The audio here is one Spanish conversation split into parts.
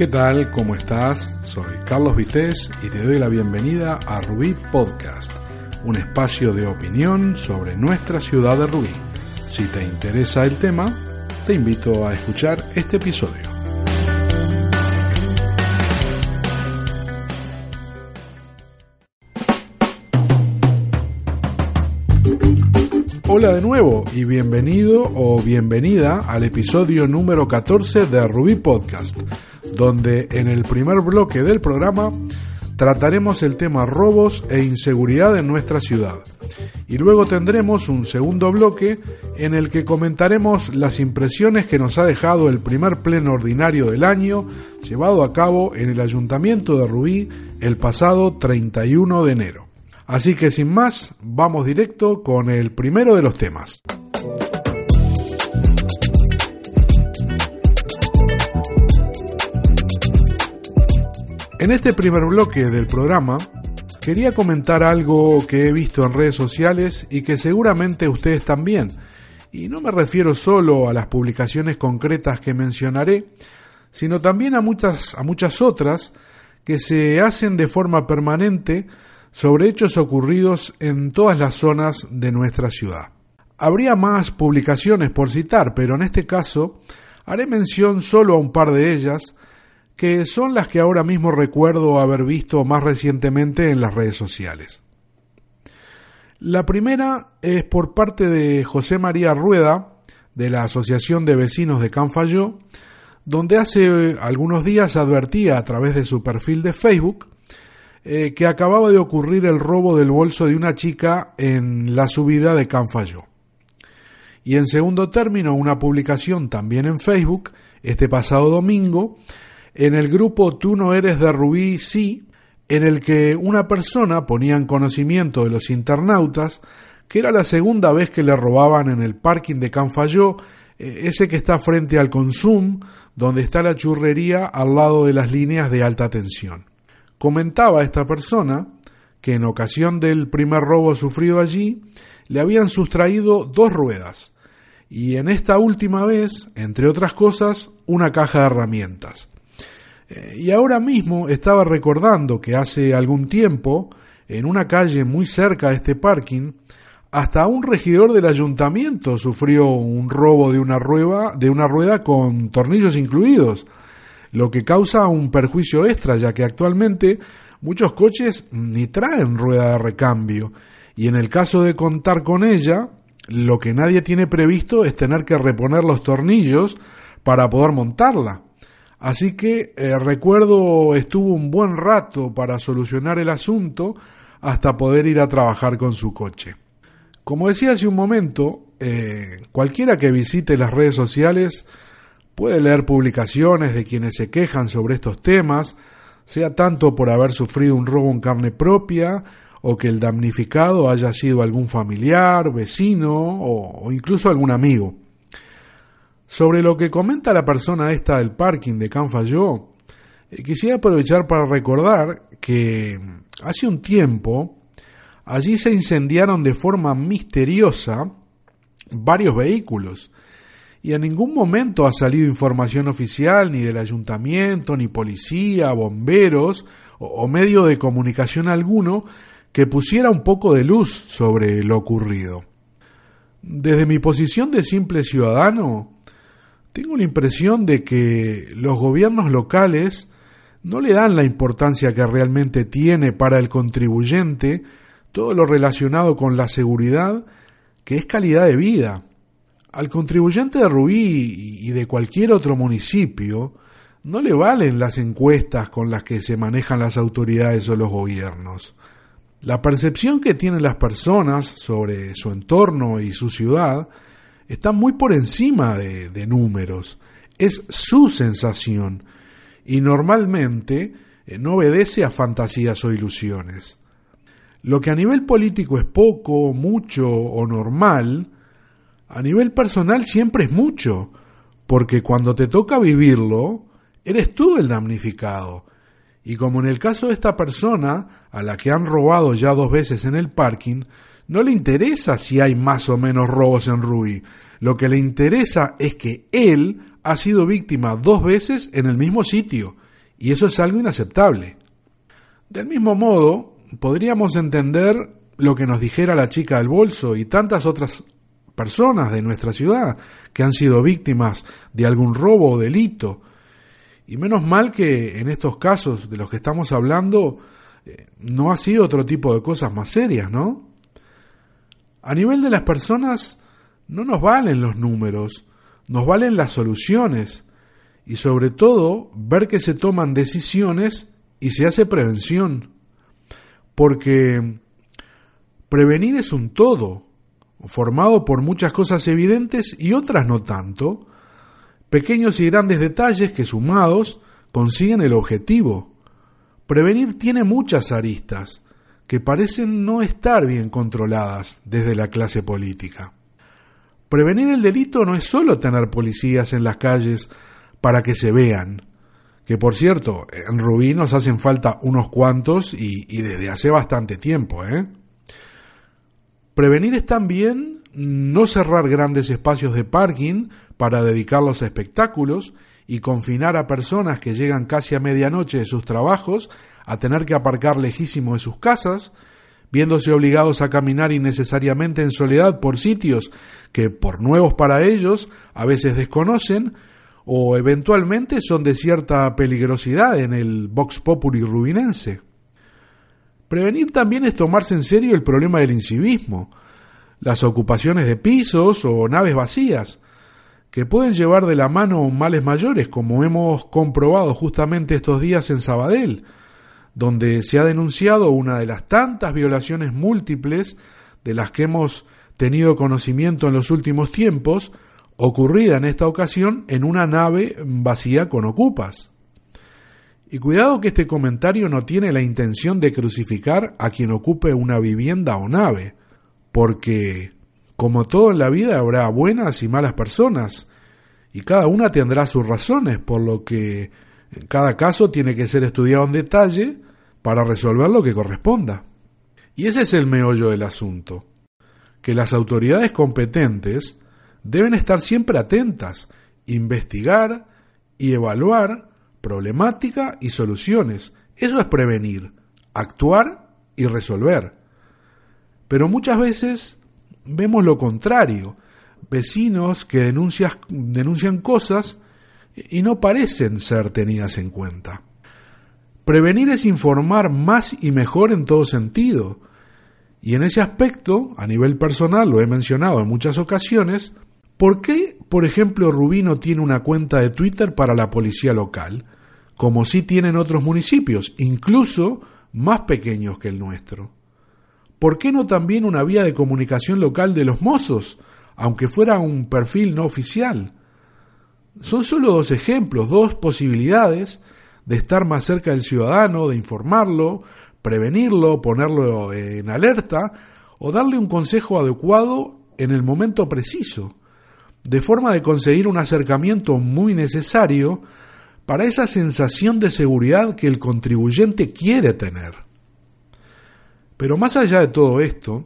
¿Qué tal? ¿Cómo estás? Soy Carlos Vités y te doy la bienvenida a Rubí Podcast, un espacio de opinión sobre nuestra ciudad de Rubí. Si te interesa el tema, te invito a escuchar este episodio. Hola de nuevo y bienvenido o bienvenida al episodio número 14 de Rubí Podcast, donde en el primer bloque del programa trataremos el tema robos e inseguridad en nuestra ciudad. Y luego tendremos un segundo bloque en el que comentaremos las impresiones que nos ha dejado el primer pleno ordinario del año llevado a cabo en el Ayuntamiento de Rubí el pasado 31 de enero. Así que sin más, vamos directo con el primero de los temas. En este primer bloque del programa, quería comentar algo que he visto en redes sociales y que seguramente ustedes también. Y no me refiero solo a las publicaciones concretas que mencionaré, sino también a muchas, a muchas otras que se hacen de forma permanente sobre hechos ocurridos en todas las zonas de nuestra ciudad. Habría más publicaciones por citar, pero en este caso haré mención solo a un par de ellas, que son las que ahora mismo recuerdo haber visto más recientemente en las redes sociales. La primera es por parte de José María Rueda, de la Asociación de Vecinos de Canfayó, donde hace algunos días advertía a través de su perfil de Facebook eh, que acababa de ocurrir el robo del bolso de una chica en la subida de Canfayó. Y en segundo término, una publicación también en Facebook, este pasado domingo, en el grupo Tú no eres de Rubí, sí, en el que una persona ponía en conocimiento de los internautas que era la segunda vez que le robaban en el parking de Canfayó, eh, ese que está frente al Consum, donde está la churrería al lado de las líneas de alta tensión. Comentaba esta persona que en ocasión del primer robo sufrido allí le habían sustraído dos ruedas y en esta última vez, entre otras cosas, una caja de herramientas. Eh, y ahora mismo estaba recordando que hace algún tiempo, en una calle muy cerca de este parking, hasta un regidor del ayuntamiento sufrió un robo de una rueda, de una rueda con tornillos incluidos lo que causa un perjuicio extra, ya que actualmente muchos coches ni traen rueda de recambio, y en el caso de contar con ella, lo que nadie tiene previsto es tener que reponer los tornillos para poder montarla. Así que eh, recuerdo estuvo un buen rato para solucionar el asunto hasta poder ir a trabajar con su coche. Como decía hace un momento, eh, cualquiera que visite las redes sociales Puede leer publicaciones de quienes se quejan sobre estos temas, sea tanto por haber sufrido un robo en carne propia o que el damnificado haya sido algún familiar, vecino o, incluso algún amigo. Sobre lo que comenta la persona esta del parking de Canfayó, eh, quisiera aprovechar para recordar que hace un tiempo allí se incendiaron de forma misteriosa varios vehículos y en ningún momento ha salido información oficial ni del ayuntamiento, ni policía, bomberos o, medio de comunicación alguno que pusiera un poco de luz sobre lo ocurrido. Desde mi posición de simple ciudadano, tengo la impresión de que los gobiernos locales no le dan la importancia que realmente tiene para el contribuyente todo lo relacionado con la seguridad, que es calidad de vida. Al contribuyente de Rubí y de cualquier otro municipio no le valen las encuestas con las que se manejan las autoridades o los gobiernos. La percepción que tienen las personas sobre su entorno y su ciudad está muy por encima de, números. Es su sensación y normalmente eh, no obedece a fantasías o ilusiones. Lo que a nivel político es poco, mucho o normal, a nivel personal siempre es mucho, porque cuando te toca vivirlo, eres tú el damnificado. Y como en el caso de esta persona, a la que han robado ya dos veces en el parking, no le interesa si hay más o menos robos en Rubí. Lo que le interesa es que él ha sido víctima dos veces en el mismo sitio y eso es algo inaceptable. Del mismo modo, podríamos entender lo que nos dijera la chica del bolso y tantas otras personas de nuestra ciudad que han sido víctimas de algún robo o delito. Y menos mal que en estos casos de los que estamos hablando eh, no ha sido otro tipo de cosas más serias, ¿no? A nivel de las personas no nos valen los números, nos valen las soluciones y sobre todo ver que se toman decisiones y se hace prevención. Porque prevenir es un todo, formado por muchas cosas evidentes y otras no tanto, pequeños y grandes detalles que sumados consiguen el objetivo. Prevenir tiene muchas aristas que parecen no estar bien controladas desde la clase política. Prevenir el delito no es solo tener policías en las calles para que se vean, que por cierto, en Rubí nos hacen falta unos cuantos y, y desde hace bastante tiempo, ¿eh? Prevenir es también no cerrar grandes espacios de parking para dedicarlos a espectáculos y confinar a personas que llegan casi a medianoche de sus trabajos a tener que aparcar lejísimo de sus casas, viéndose obligados a caminar innecesariamente en soledad por sitios que, por nuevos para ellos, a veces desconocen, o eventualmente son de cierta peligrosidad en el Vox Populi rubinense. Prevenir también es tomarse en serio el problema del incivismo, las ocupaciones de pisos o naves vacías, que pueden llevar de la mano males mayores, como hemos comprobado justamente estos días en Sabadell, donde se ha denunciado una de las tantas violaciones múltiples de las que hemos tenido conocimiento en los últimos tiempos, ocurrida en esta ocasión en una nave vacía con ocupas. Y cuidado que este comentario no tiene la intención de crucificar a quien ocupe una vivienda o nave, porque, como todo en la vida, habrá buenas y malas personas, y cada una tendrá sus razones, por lo que en cada caso tiene que ser estudiado en detalle para resolver lo que corresponda. Y ese es el meollo del asunto, que las autoridades competentes deben estar siempre atentas, investigar y evaluar problemática y soluciones. Eso es prevenir, actuar y resolver. Pero muchas veces vemos lo contrario, vecinos que denuncian cosas y no parecen ser tenidas en cuenta. Prevenir es informar más y mejor en todo sentido. Y en ese aspecto, a nivel personal, lo he mencionado en muchas ocasiones, ¿Por qué, por ejemplo, Rubino tiene una cuenta de Twitter para la policía local, como sí tienen otros municipios, incluso más pequeños que el nuestro? ¿Por qué no también una vía de comunicación local de los mozos, aunque fuera un perfil no oficial? Son solo dos ejemplos, dos posibilidades de estar más cerca del ciudadano, de informarlo, prevenirlo, ponerlo en alerta o darle un consejo adecuado en el momento preciso de forma de conseguir un acercamiento muy necesario para esa sensación de seguridad que el contribuyente quiere tener. Pero más allá de todo esto,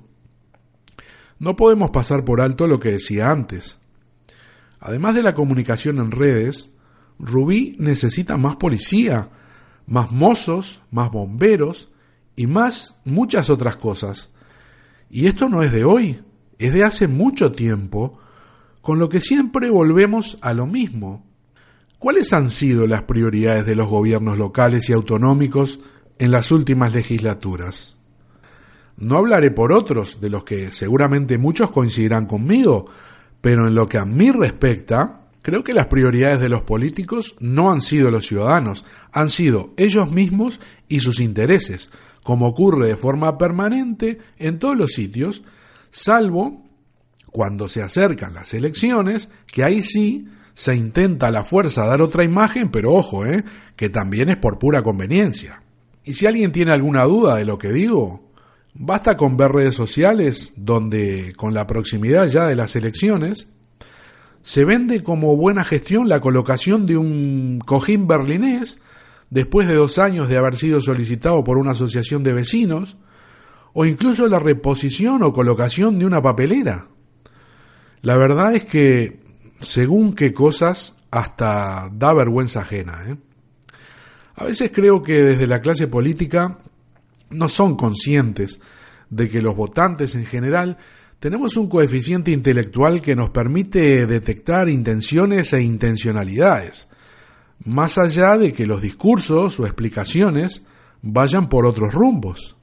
no podemos pasar por alto lo que decía antes. Además de la comunicación en redes, Rubí necesita más policía, más mozos, más bomberos y más muchas otras cosas. Y esto no es de hoy, es de hace mucho tiempo, con lo que siempre volvemos a lo mismo. ¿Cuáles han sido las prioridades de los gobiernos locales y autonómicos en las últimas legislaturas? No hablaré por otros, de los que seguramente muchos coincidirán conmigo, pero en lo que a mí respecta, creo que las prioridades de los políticos no han sido los ciudadanos, han sido ellos mismos y sus intereses, como ocurre de forma permanente en todos los sitios, salvo cuando se acercan las elecciones, que ahí sí se intenta a la fuerza dar otra imagen, pero ojo, ¿eh? que también es por pura conveniencia. Y si alguien tiene alguna duda de lo que digo, basta con ver redes sociales donde, con la proximidad ya de las elecciones, se vende como buena gestión la colocación de un cojín berlinés después de dos años de haber sido solicitado por una asociación de vecinos, o incluso la reposición o colocación de una papelera. La verdad es que, según qué cosas, hasta da vergüenza ajena. ¿eh? A veces creo que desde la clase política no son conscientes de que los votantes en general tenemos un coeficiente intelectual que nos permite detectar intenciones e intencionalidades, más allá de que los discursos o explicaciones vayan por otros rumbos.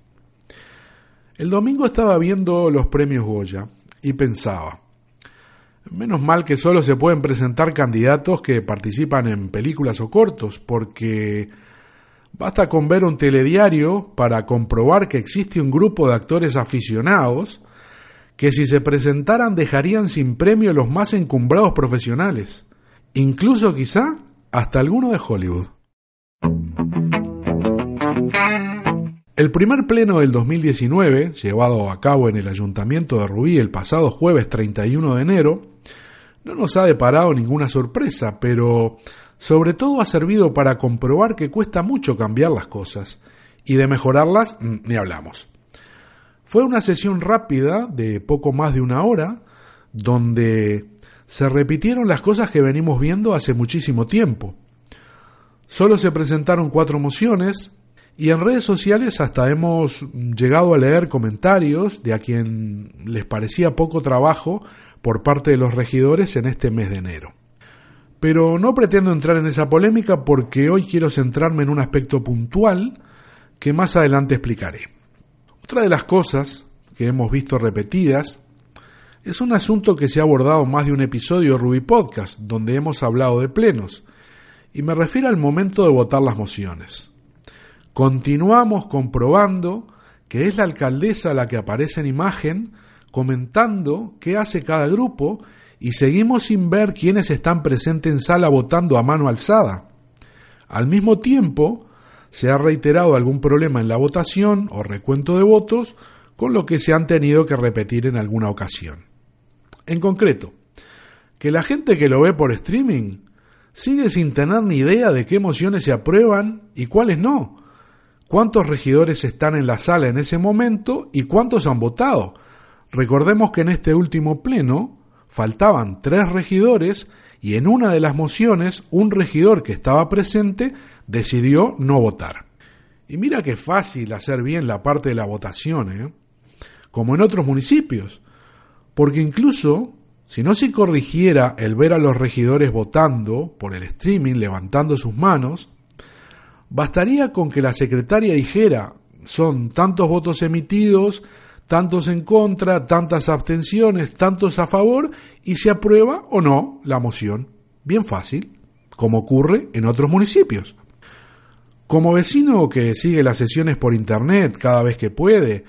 El domingo estaba viendo los premios Goya y pensaba, menos mal que solo se pueden presentar candidatos que participan en películas o cortos, porque basta con ver un telediario para comprobar que existe un grupo de actores aficionados que si se presentaran dejarían sin premio los más encumbrados profesionales, incluso quizá hasta alguno de Hollywood. El primer pleno del 2019, llevado a cabo en el Ayuntamiento de Rubí el pasado jueves 31 de enero, no nos ha deparado ninguna sorpresa, pero sobre todo ha servido para comprobar que cuesta mucho cambiar las cosas, y de mejorarlas mm, ni hablamos. Fue una sesión rápida de poco más de una hora, donde se repitieron las cosas que venimos viendo hace muchísimo tiempo. Solo se presentaron cuatro mociones, y en redes sociales hasta hemos llegado a leer comentarios de a quien les parecía poco trabajo por parte de los regidores en este mes de enero. Pero no pretendo entrar en esa polémica porque hoy quiero centrarme en un aspecto puntual que más adelante explicaré. Otra de las cosas que hemos visto repetidas es un asunto que se ha abordado más de un episodio de Ruby Podcast, donde hemos hablado de plenos, y me refiero al momento de votar las mociones. Continuamos comprobando que es la alcaldesa la que aparece en imagen comentando qué hace cada grupo y seguimos sin ver quiénes están presentes en sala votando a mano alzada. Al mismo tiempo, se ha reiterado algún problema en la votación o recuento de votos, con lo que se han tenido que repetir en alguna ocasión. En concreto, que la gente que lo ve por streaming sigue sin tener ni idea de qué mociones se aprueban y cuáles no, cuántos regidores están en la sala en ese momento y cuántos han votado. Recordemos que en este último pleno faltaban tres regidores y en una de las mociones un regidor que estaba presente decidió no votar. Y mira qué fácil hacer bien la parte de la votación, ¿eh? como en otros municipios, porque incluso si no se corrigiera el ver a los regidores votando por el streaming levantando sus manos, Bastaría con que la secretaria dijera son tantos votos emitidos, tantos en contra, tantas abstenciones, tantos a favor, y se aprueba o no la moción. Bien fácil, como ocurre en otros municipios. Como vecino que sigue las sesiones por Internet cada vez que puede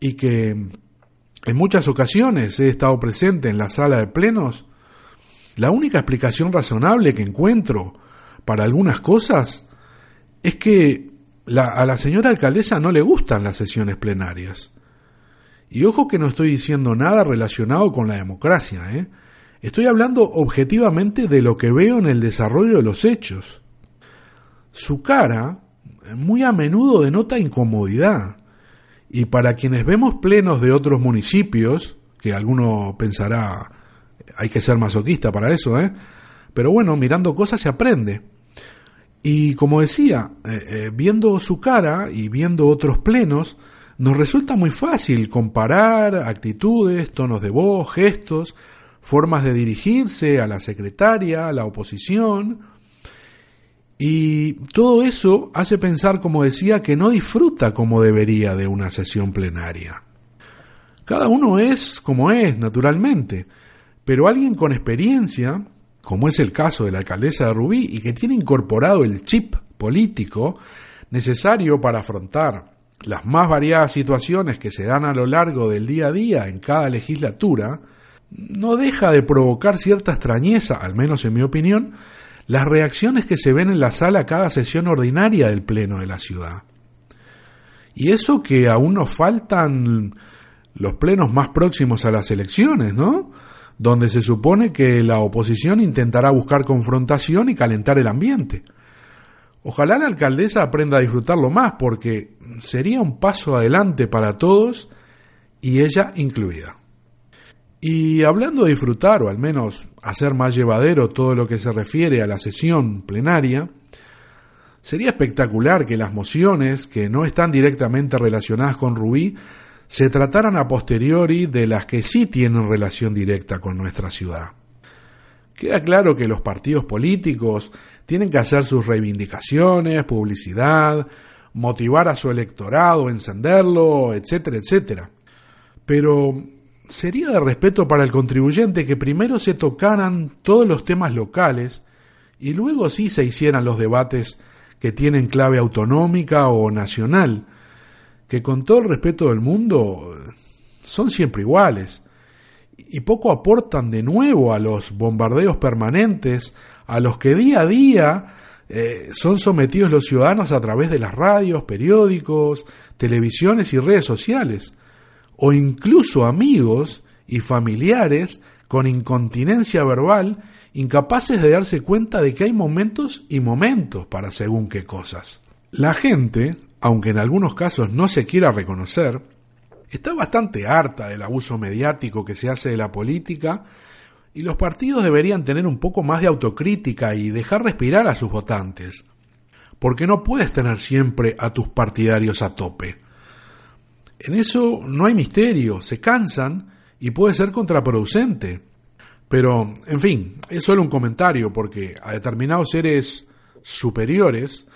y que en muchas ocasiones he estado presente en la sala de plenos, la única explicación razonable que encuentro para algunas cosas es que a la señora alcaldesa no le gustan las sesiones plenarias. Y ojo que no estoy diciendo nada relacionado con la democracia, ¿eh? Estoy hablando objetivamente de lo que veo en el desarrollo de los hechos. Su cara muy a menudo denota incomodidad. Y para quienes vemos plenos de otros municipios, que alguno pensará, hay que ser masoquista para eso, ¿eh? Pero bueno, mirando cosas se aprende. Y como decía, eh, eh, viendo su cara y viendo otros plenos, nos resulta muy fácil comparar actitudes, tonos de voz, gestos, formas de dirigirse a la secretaria, a la oposición. Y todo eso hace pensar, como decía, que no disfruta como debería de una sesión plenaria. Cada uno es como es, naturalmente, pero alguien con experiencia como es el caso de la alcaldesa de Rubí, y que tiene incorporado el chip político necesario para afrontar las más variadas situaciones que se dan a lo largo del día a día en cada legislatura, no deja de provocar cierta extrañeza, al menos en mi opinión, las reacciones que se ven en la sala cada sesión ordinaria del Pleno de la ciudad. Y eso que aún nos faltan los plenos más próximos a las elecciones, ¿no? Donde se supone que la oposición intentará buscar confrontación y calentar el ambiente. Ojalá la alcaldesa aprenda a disfrutarlo más porque sería un paso adelante para todos y ella incluida. Y hablando de disfrutar o al menos hacer más llevadero todo lo que se refiere a la sesión plenaria, Sería espectacular que las mociones que no están directamente relacionadas con Rubí se trataran a posteriori de las que sí tienen relación directa con nuestra ciudad. Queda claro que los partidos políticos tienen que hacer sus reivindicaciones, publicidad, motivar a su electorado, encenderlo, etcétera, etcétera. Pero sería de respeto para el contribuyente que primero se tocaran todos los temas locales y luego sí se hicieran los debates que tienen clave autonómica o nacional, que con todo el respeto del mundo son siempre iguales y poco aportan de nuevo a los bombardeos permanentes a los que día a día eh, son sometidos los ciudadanos a través de las radios, periódicos, televisiones y redes sociales, o incluso amigos y familiares con incontinencia verbal incapaces de darse cuenta de que hay momentos y momentos para según qué cosas. La gente, aunque en algunos casos no se quiera reconocer, está bastante harta del abuso mediático que se hace de la política y los partidos deberían tener un poco más de autocrítica y dejar respirar a sus votantes, porque no puedes tener siempre a tus partidarios a tope. En eso no hay misterio, se cansan y puede ser contraproducente. Pero, en fin, es solo un comentario porque a determinados seres superiores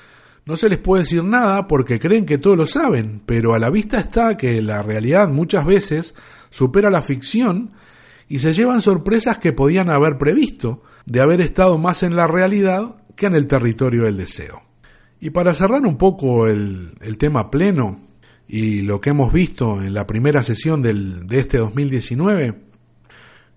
no se les puede decir nada porque creen que todo lo saben, pero a la vista está que la realidad muchas veces supera la ficción y se llevan sorpresas que podían haber previsto, de haber estado más en la realidad que en el territorio del deseo. Y para cerrar un poco el, el tema pleno y lo que hemos visto en la primera sesión del, de este 2019,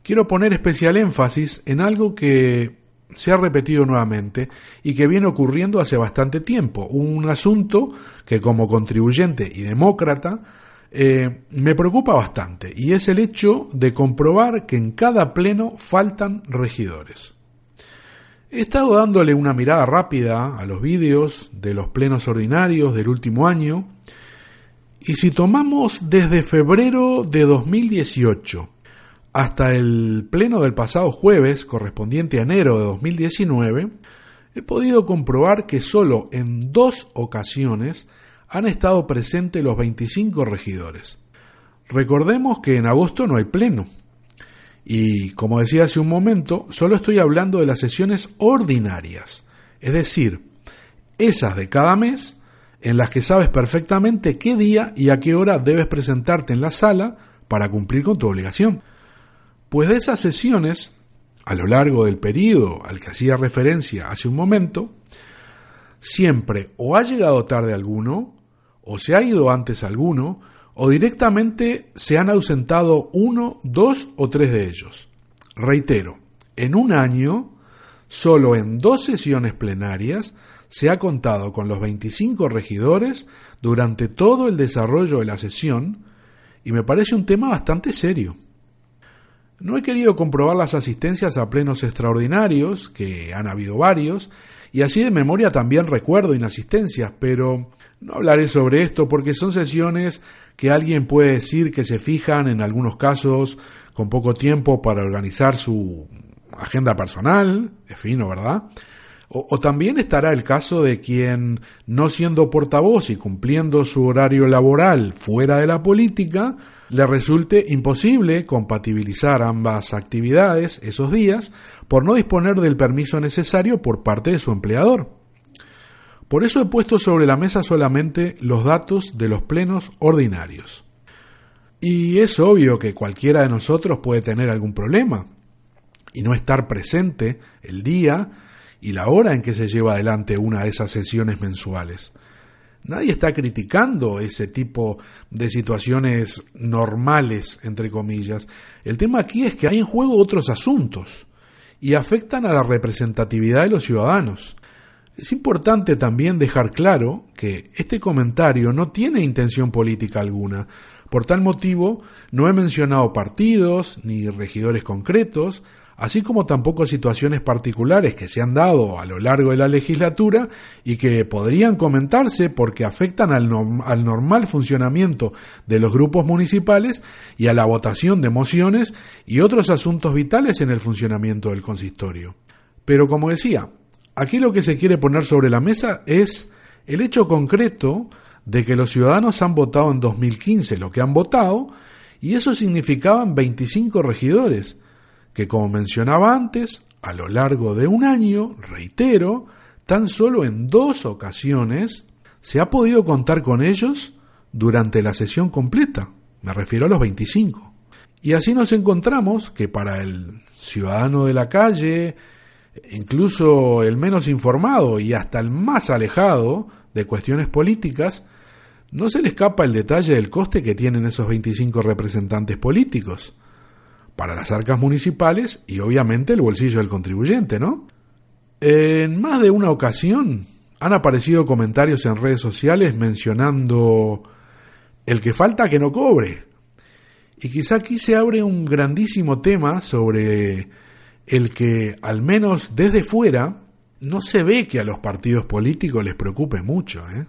quiero poner especial énfasis en algo que se ha repetido nuevamente y que viene ocurriendo hace bastante tiempo, un asunto que como contribuyente y demócrata eh, me preocupa bastante y es el hecho de comprobar que en cada pleno faltan regidores. He estado dándole una mirada rápida a los vídeos de los plenos ordinarios del último año y si tomamos desde febrero de 2018 hasta el pleno del pasado jueves, correspondiente a enero de 2019, he podido comprobar que solo en dos ocasiones han estado presentes los 25 regidores. Recordemos que en agosto no hay pleno. Y, como decía hace un momento, solo estoy hablando de las sesiones ordinarias, es decir, esas de cada mes en las que sabes perfectamente qué día y a qué hora debes presentarte en la sala para cumplir con tu obligación. Pues de esas sesiones, a lo largo del periodo al que hacía referencia hace un momento, siempre o ha llegado tarde alguno, o se ha ido antes alguno, o directamente se han ausentado uno, dos o tres de ellos. Reitero, en un año, solo en dos sesiones plenarias, se ha contado con los 25 regidores durante todo el desarrollo de la sesión, y me parece un tema bastante serio. No he querido comprobar las asistencias a plenos extraordinarios, que han habido varios, y así de memoria también recuerdo inasistencias, pero no hablaré sobre esto porque son sesiones que alguien puede decir que se fijan en algunos casos con poco tiempo para organizar su agenda personal, es fino, ¿verdad? O, también estará el caso de quien, no siendo portavoz y cumpliendo su horario laboral fuera de la política, le resulte imposible compatibilizar ambas actividades esos días por no disponer del permiso necesario por parte de su empleador. Por eso he puesto sobre la mesa solamente los datos de los plenos ordinarios. Y es obvio que cualquiera de nosotros puede tener algún problema y no estar presente el día y la hora en que se lleva adelante una de esas sesiones mensuales. Nadie está criticando ese tipo de situaciones normales, entre comillas. El tema aquí es que hay en juego otros asuntos y afectan a la representatividad de los ciudadanos. Es importante también dejar claro que este comentario no tiene intención política alguna. Por tal motivo, no he mencionado partidos ni regidores concretos, así como tampoco situaciones particulares que se han dado a lo largo de la legislatura y que podrían comentarse porque afectan al, normal funcionamiento de los grupos municipales y a la votación de mociones y otros asuntos vitales en el funcionamiento del consistorio. Pero como decía, Aquí lo que se quiere poner sobre la mesa es el hecho concreto de que los ciudadanos han votado en 2015 lo que han votado y eso significaban 25 regidores, que como mencionaba antes, a lo largo de un año, reitero, tan solo en dos ocasiones se ha podido contar con ellos durante la sesión completa, me refiero a los 25. Y así nos encontramos que para el ciudadano de la calle, incluso el menos informado y hasta el más alejado de cuestiones políticas, no se le escapa el detalle del coste que tienen esos 25 representantes políticos para las arcas municipales y obviamente el bolsillo del contribuyente, ¿no? En más de una ocasión han aparecido comentarios en redes sociales mencionando el que falta que no cobre. Y quizá aquí se abre un grandísimo tema sobre el que, al menos desde fuera, no se ve que a los partidos políticos les preocupe mucho. ¿eh?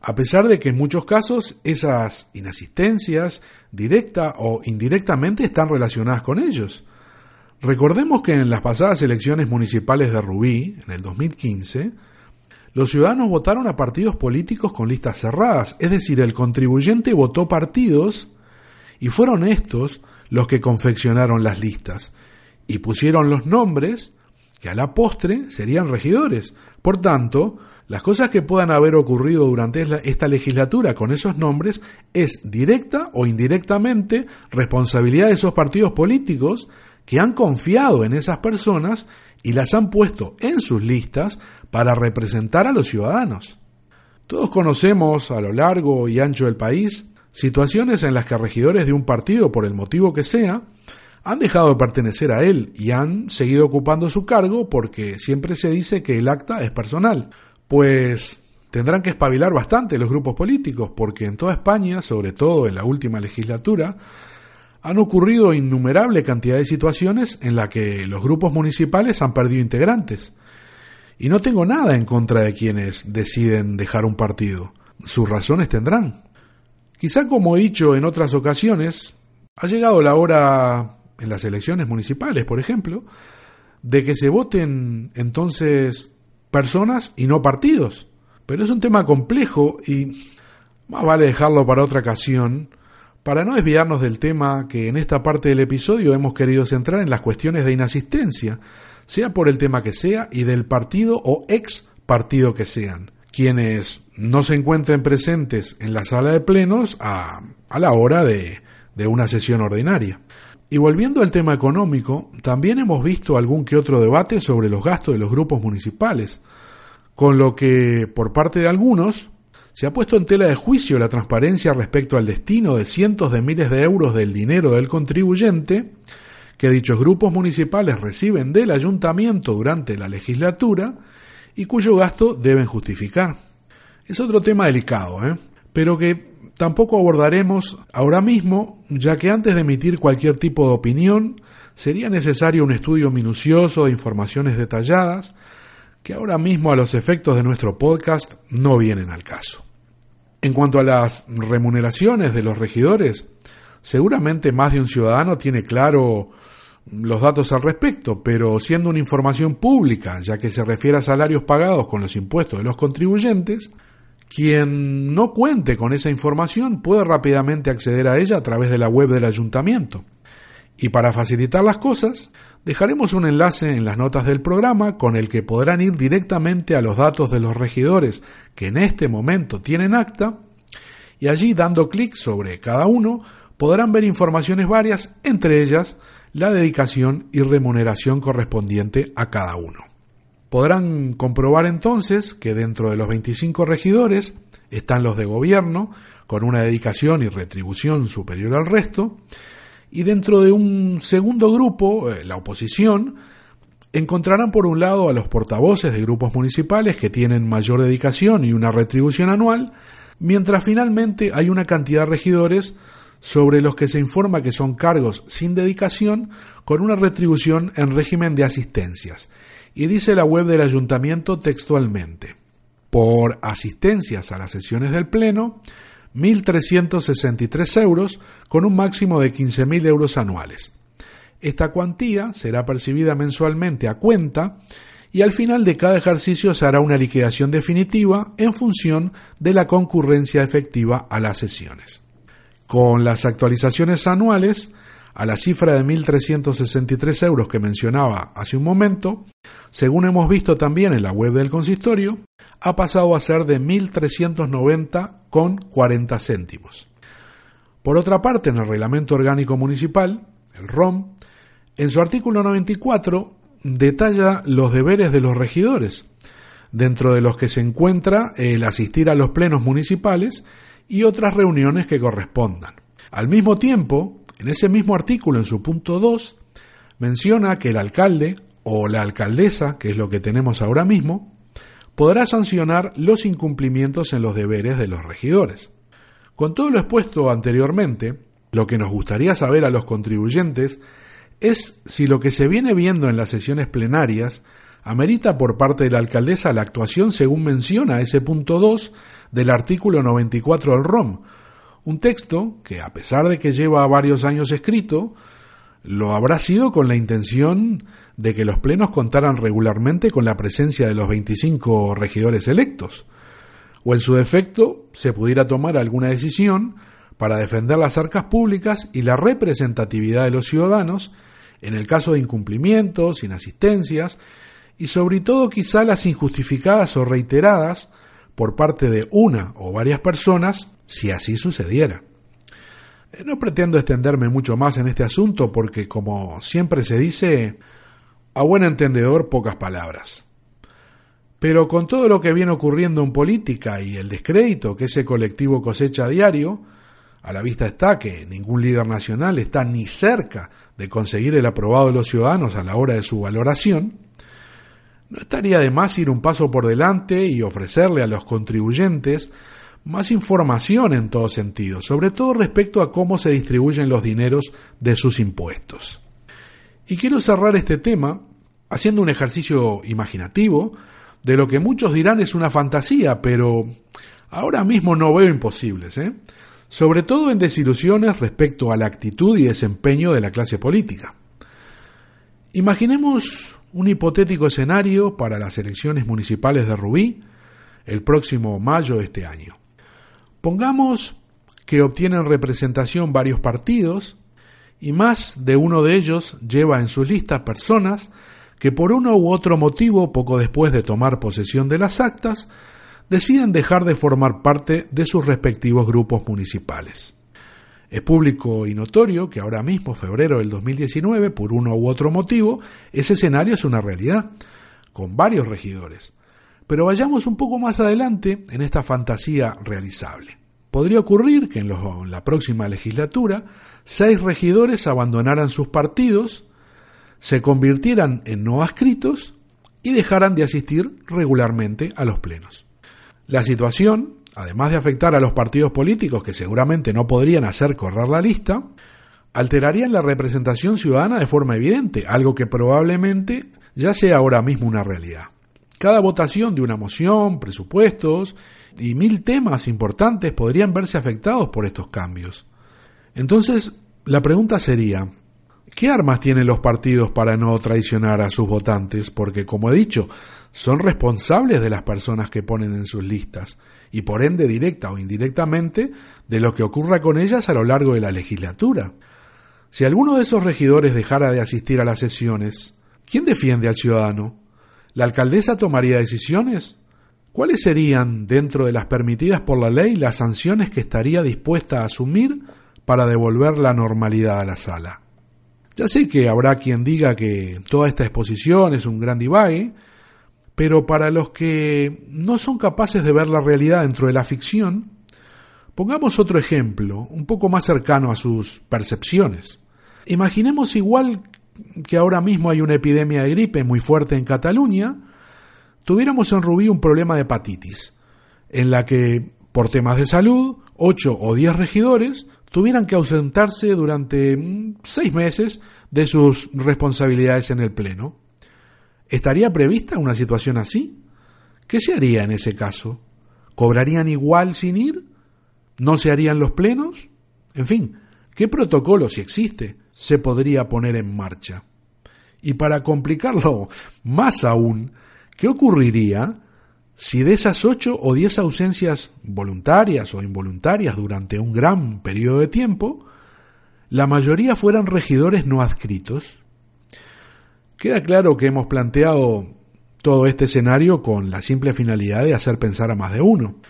A pesar de que en muchos casos esas inasistencias, directa o indirectamente, están relacionadas con ellos. Recordemos que en las pasadas elecciones municipales de Rubí, en el 2015, los ciudadanos votaron a partidos políticos con listas cerradas, es decir, el contribuyente votó partidos y fueron estos los que confeccionaron las listas y pusieron los nombres que a la postre serían regidores. Por tanto, las cosas que puedan haber ocurrido durante esta legislatura con esos nombres es directa o indirectamente responsabilidad de esos partidos políticos que han confiado en esas personas y las han puesto en sus listas para representar a los ciudadanos. Todos conocemos a lo largo y ancho del país situaciones en las que regidores de un partido, por el motivo que sea, han dejado de pertenecer a él y han seguido ocupando su cargo porque siempre se dice que el acta es personal. Pues tendrán que espabilar bastante los grupos políticos porque en toda España, sobre todo en la última legislatura, han ocurrido innumerable cantidad de situaciones en las que los grupos municipales han perdido integrantes. Y no tengo nada en contra de quienes deciden dejar un partido. Sus razones tendrán. Quizá como he dicho en otras ocasiones, ha llegado la hora en las elecciones municipales, por ejemplo, de que se voten entonces personas y no partidos. Pero es un tema complejo y más vale dejarlo para otra ocasión para no desviarnos del tema que en esta parte del episodio hemos querido centrar en las cuestiones de inasistencia, sea por el tema que sea y del partido o ex partido que sean, quienes no se encuentren presentes en la sala de plenos a, a la hora de, de una sesión ordinaria. Y volviendo al tema económico, también hemos visto algún que otro debate sobre los gastos de los grupos municipales, con lo que, por parte de algunos, se ha puesto en tela de juicio la transparencia respecto al destino de cientos de miles de euros del dinero del contribuyente que dichos grupos municipales reciben del ayuntamiento durante la legislatura y cuyo gasto deben justificar. Es otro tema delicado, ¿eh? Pero que tampoco abordaremos ahora mismo, ya que antes de emitir cualquier tipo de opinión sería necesario un estudio minucioso de informaciones detalladas que ahora mismo a los efectos de nuestro podcast no vienen al caso. En cuanto a las remuneraciones de los regidores, seguramente más de un ciudadano tiene claro los datos al respecto, pero siendo una información pública, ya que se refiere a salarios pagados con los impuestos de los contribuyentes, quien no cuente con esa información puede rápidamente acceder a ella a través de la web del ayuntamiento. Y para facilitar las cosas, dejaremos un enlace en las notas del programa con el que podrán ir directamente a los datos de los regidores que en este momento tienen acta y allí dando clic sobre cada uno podrán ver informaciones varias, entre ellas la dedicación y remuneración correspondiente a cada uno. Podrán comprobar entonces que dentro de los 25 regidores están los de gobierno, con una dedicación y retribución superior al resto, y dentro de un segundo grupo, eh, la oposición, encontrarán por un lado a los portavoces de grupos municipales que tienen mayor dedicación y una retribución anual, mientras finalmente hay una cantidad de regidores sobre los que se informa que son cargos sin dedicación con una retribución en régimen de asistencias. Y dice la web del ayuntamiento textualmente, por asistencias a las sesiones del Pleno, 1.363 euros con un máximo de 15.000 euros anuales. Esta cuantía será percibida mensualmente a cuenta y al final de cada ejercicio se hará una liquidación definitiva en función de la concurrencia efectiva a las sesiones. Con las actualizaciones anuales, a la cifra de 1.363 euros que mencionaba hace un momento, según hemos visto también en la web del consistorio, ha pasado a ser de 1.390 con 40 céntimos. Por otra parte, en el Reglamento Orgánico Municipal, el ROM, en su artículo 94 detalla los deberes de los regidores, dentro de los que se encuentra el asistir a los plenos municipales y otras reuniones que correspondan. Al mismo tiempo, en ese mismo artículo, en su punto 2, menciona que el alcalde o la alcaldesa, que es lo que tenemos ahora mismo, podrá sancionar los incumplimientos en los deberes de los regidores. Con todo lo expuesto anteriormente, lo que nos gustaría saber a los contribuyentes es si lo que se viene viendo en las sesiones plenarias amerita por parte de la alcaldesa la actuación según menciona ese punto 2 del artículo 94 del ROM, un texto que a pesar de que lleva varios años escrito, lo habrá sido con la intención de que los plenos contaran regularmente con la presencia de los 25 regidores electos, o en su defecto se pudiera tomar alguna decisión para defender las arcas públicas y la representatividad de los ciudadanos en el caso de incumplimientos, inasistencias y sobre todo quizá las injustificadas o reiteradas por parte de una o varias personas si así sucediera. Eh, no pretendo extenderme mucho más en este asunto porque, como siempre se dice, a buen entendedor pocas palabras. Pero con todo lo que viene ocurriendo en política y el descrédito que ese colectivo cosecha a diario, a la vista está que ningún líder nacional está ni cerca de conseguir el aprobado de los ciudadanos a la hora de su valoración, no estaría de más ir un paso por delante y ofrecerle a los contribuyentes más información en todo sentido, sobre todo respecto a cómo se distribuyen los dineros de sus impuestos. Y quiero cerrar este tema haciendo un ejercicio imaginativo de lo que muchos dirán es una fantasía, pero ahora mismo no veo imposibles. ¿eh? sobre todo en desilusiones respecto a la actitud y desempeño de la clase política. Imaginemos un hipotético escenario para las elecciones municipales de Rubí el próximo mayo de este año. Pongamos que obtienen representación varios partidos y más de uno de ellos lleva en sus listas personas que por uno u otro motivo, poco después de tomar posesión de las actas, deciden dejar de formar parte de sus respectivos grupos municipales. Es público y notorio que ahora mismo, febrero del 2019, por uno u otro motivo, ese escenario es una realidad, con varios regidores. Pero vayamos un poco más adelante en esta fantasía realizable. Podría ocurrir que en, la próxima legislatura seis regidores abandonaran sus partidos, se convirtieran en no adscritos y dejaran de asistir regularmente a los plenos. La situación, además de afectar a los partidos políticos que seguramente no podrían hacer correr la lista, alteraría la representación ciudadana de forma evidente, algo que probablemente ya sea ahora mismo una realidad. Cada votación de una moción, presupuestos y mil temas importantes podrían verse afectados por estos cambios. Entonces, la pregunta sería, ¿qué armas tienen los partidos para no traicionar a sus votantes? Porque, como he dicho, son responsables de las personas que ponen en sus listas y por ende directa o indirectamente de lo que ocurra con ellas a lo largo de la legislatura. Si alguno de esos regidores dejara de asistir a las sesiones, ¿quién defiende al ciudadano? ¿La alcaldesa tomaría decisiones? ¿Cuáles serían, dentro de las permitidas por la ley, las sanciones que estaría dispuesta a asumir para devolver la normalidad a la sala? Ya sé que habrá quien diga que toda esta exposición es un gran divague, pero para los que no son capaces de ver la realidad dentro de la ficción, pongamos otro ejemplo, un poco más cercano a sus percepciones. Imaginemos igual que ahora mismo hay una epidemia de gripe muy fuerte en Cataluña, tuviéramos en Rubí un problema de hepatitis, en la que, por temas de salud, ocho o diez regidores tuvieran que ausentarse durante mm, seis meses de sus responsabilidades en el Pleno. ¿Estaría prevista una situación así? ¿Qué se haría en ese caso? ¿Cobrarían igual sin ir? ¿No se harían los plenos? En fin, ¿qué protocolo, si existe, se podría poner en marcha? Y para complicarlo más aún, ¿qué ocurriría si de esas ocho o diez ausencias voluntarias o involuntarias durante un gran periodo de tiempo, la mayoría fueran regidores no adscritos? Queda claro que hemos planteado todo este escenario con la simple finalidad de hacer pensar a más de uno.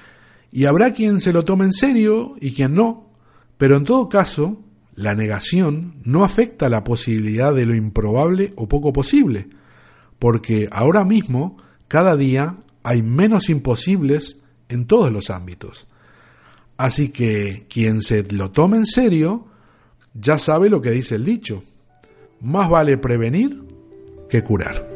Y habrá quien se lo tome en serio y quien no, pero en todo caso, la negación no afecta la posibilidad de lo improbable o poco posible, porque ahora mismo, cada día, hay menos imposibles en todos los ámbitos. Así que quien se lo tome en serio, ya sabe lo que dice el dicho. Más vale prevenir que curar.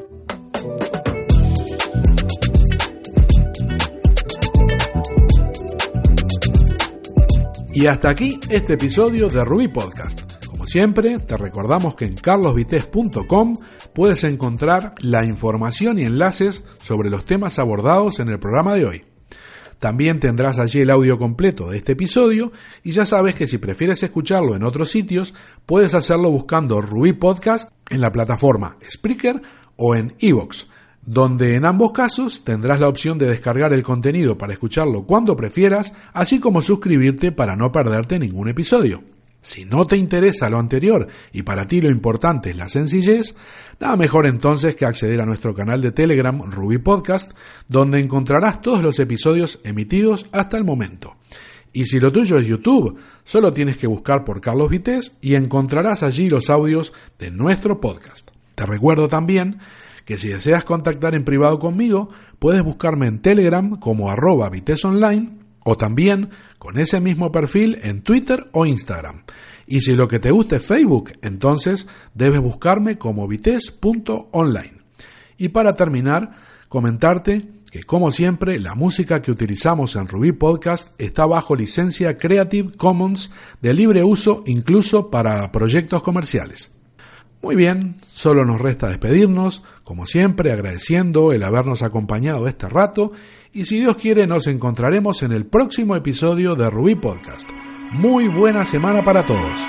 Y hasta aquí este episodio de Ruby Podcast. Siempre, te recordamos que en carlosvites.com puedes encontrar la información y enlaces sobre los temas abordados en el programa de hoy. También tendrás allí el audio completo de este episodio y ya sabes que si prefieres escucharlo en otros sitios, puedes hacerlo buscando Ruby Podcast en la plataforma Spreaker o en Evox donde en ambos casos tendrás la opción de descargar el contenido para escucharlo cuando prefieras, así como suscribirte para no perderte ningún episodio. Si no te interesa lo anterior y para ti lo importante es la sencillez, nada mejor entonces que acceder a nuestro canal de Telegram Ruby Podcast, donde encontrarás todos los episodios emitidos hasta el momento. Y si lo tuyo es YouTube, solo tienes que buscar por Carlos Vites y encontrarás allí los audios de nuestro podcast. Te recuerdo también que si deseas contactar en privado conmigo, puedes buscarme en Telegram como arroba Online o también con ese mismo perfil en Twitter o Instagram. Y si lo que te gusta es Facebook, entonces debes buscarme como vites.online. Y para terminar, comentarte que como siempre la música que utilizamos en Ruby Podcast está bajo licencia Creative Commons de libre uso incluso para proyectos comerciales. Muy bien, solo nos resta despedirnos, como siempre agradeciendo el habernos acompañado este rato y si Dios quiere nos encontraremos en el próximo episodio de Rubí Podcast. Muy buena semana para todos.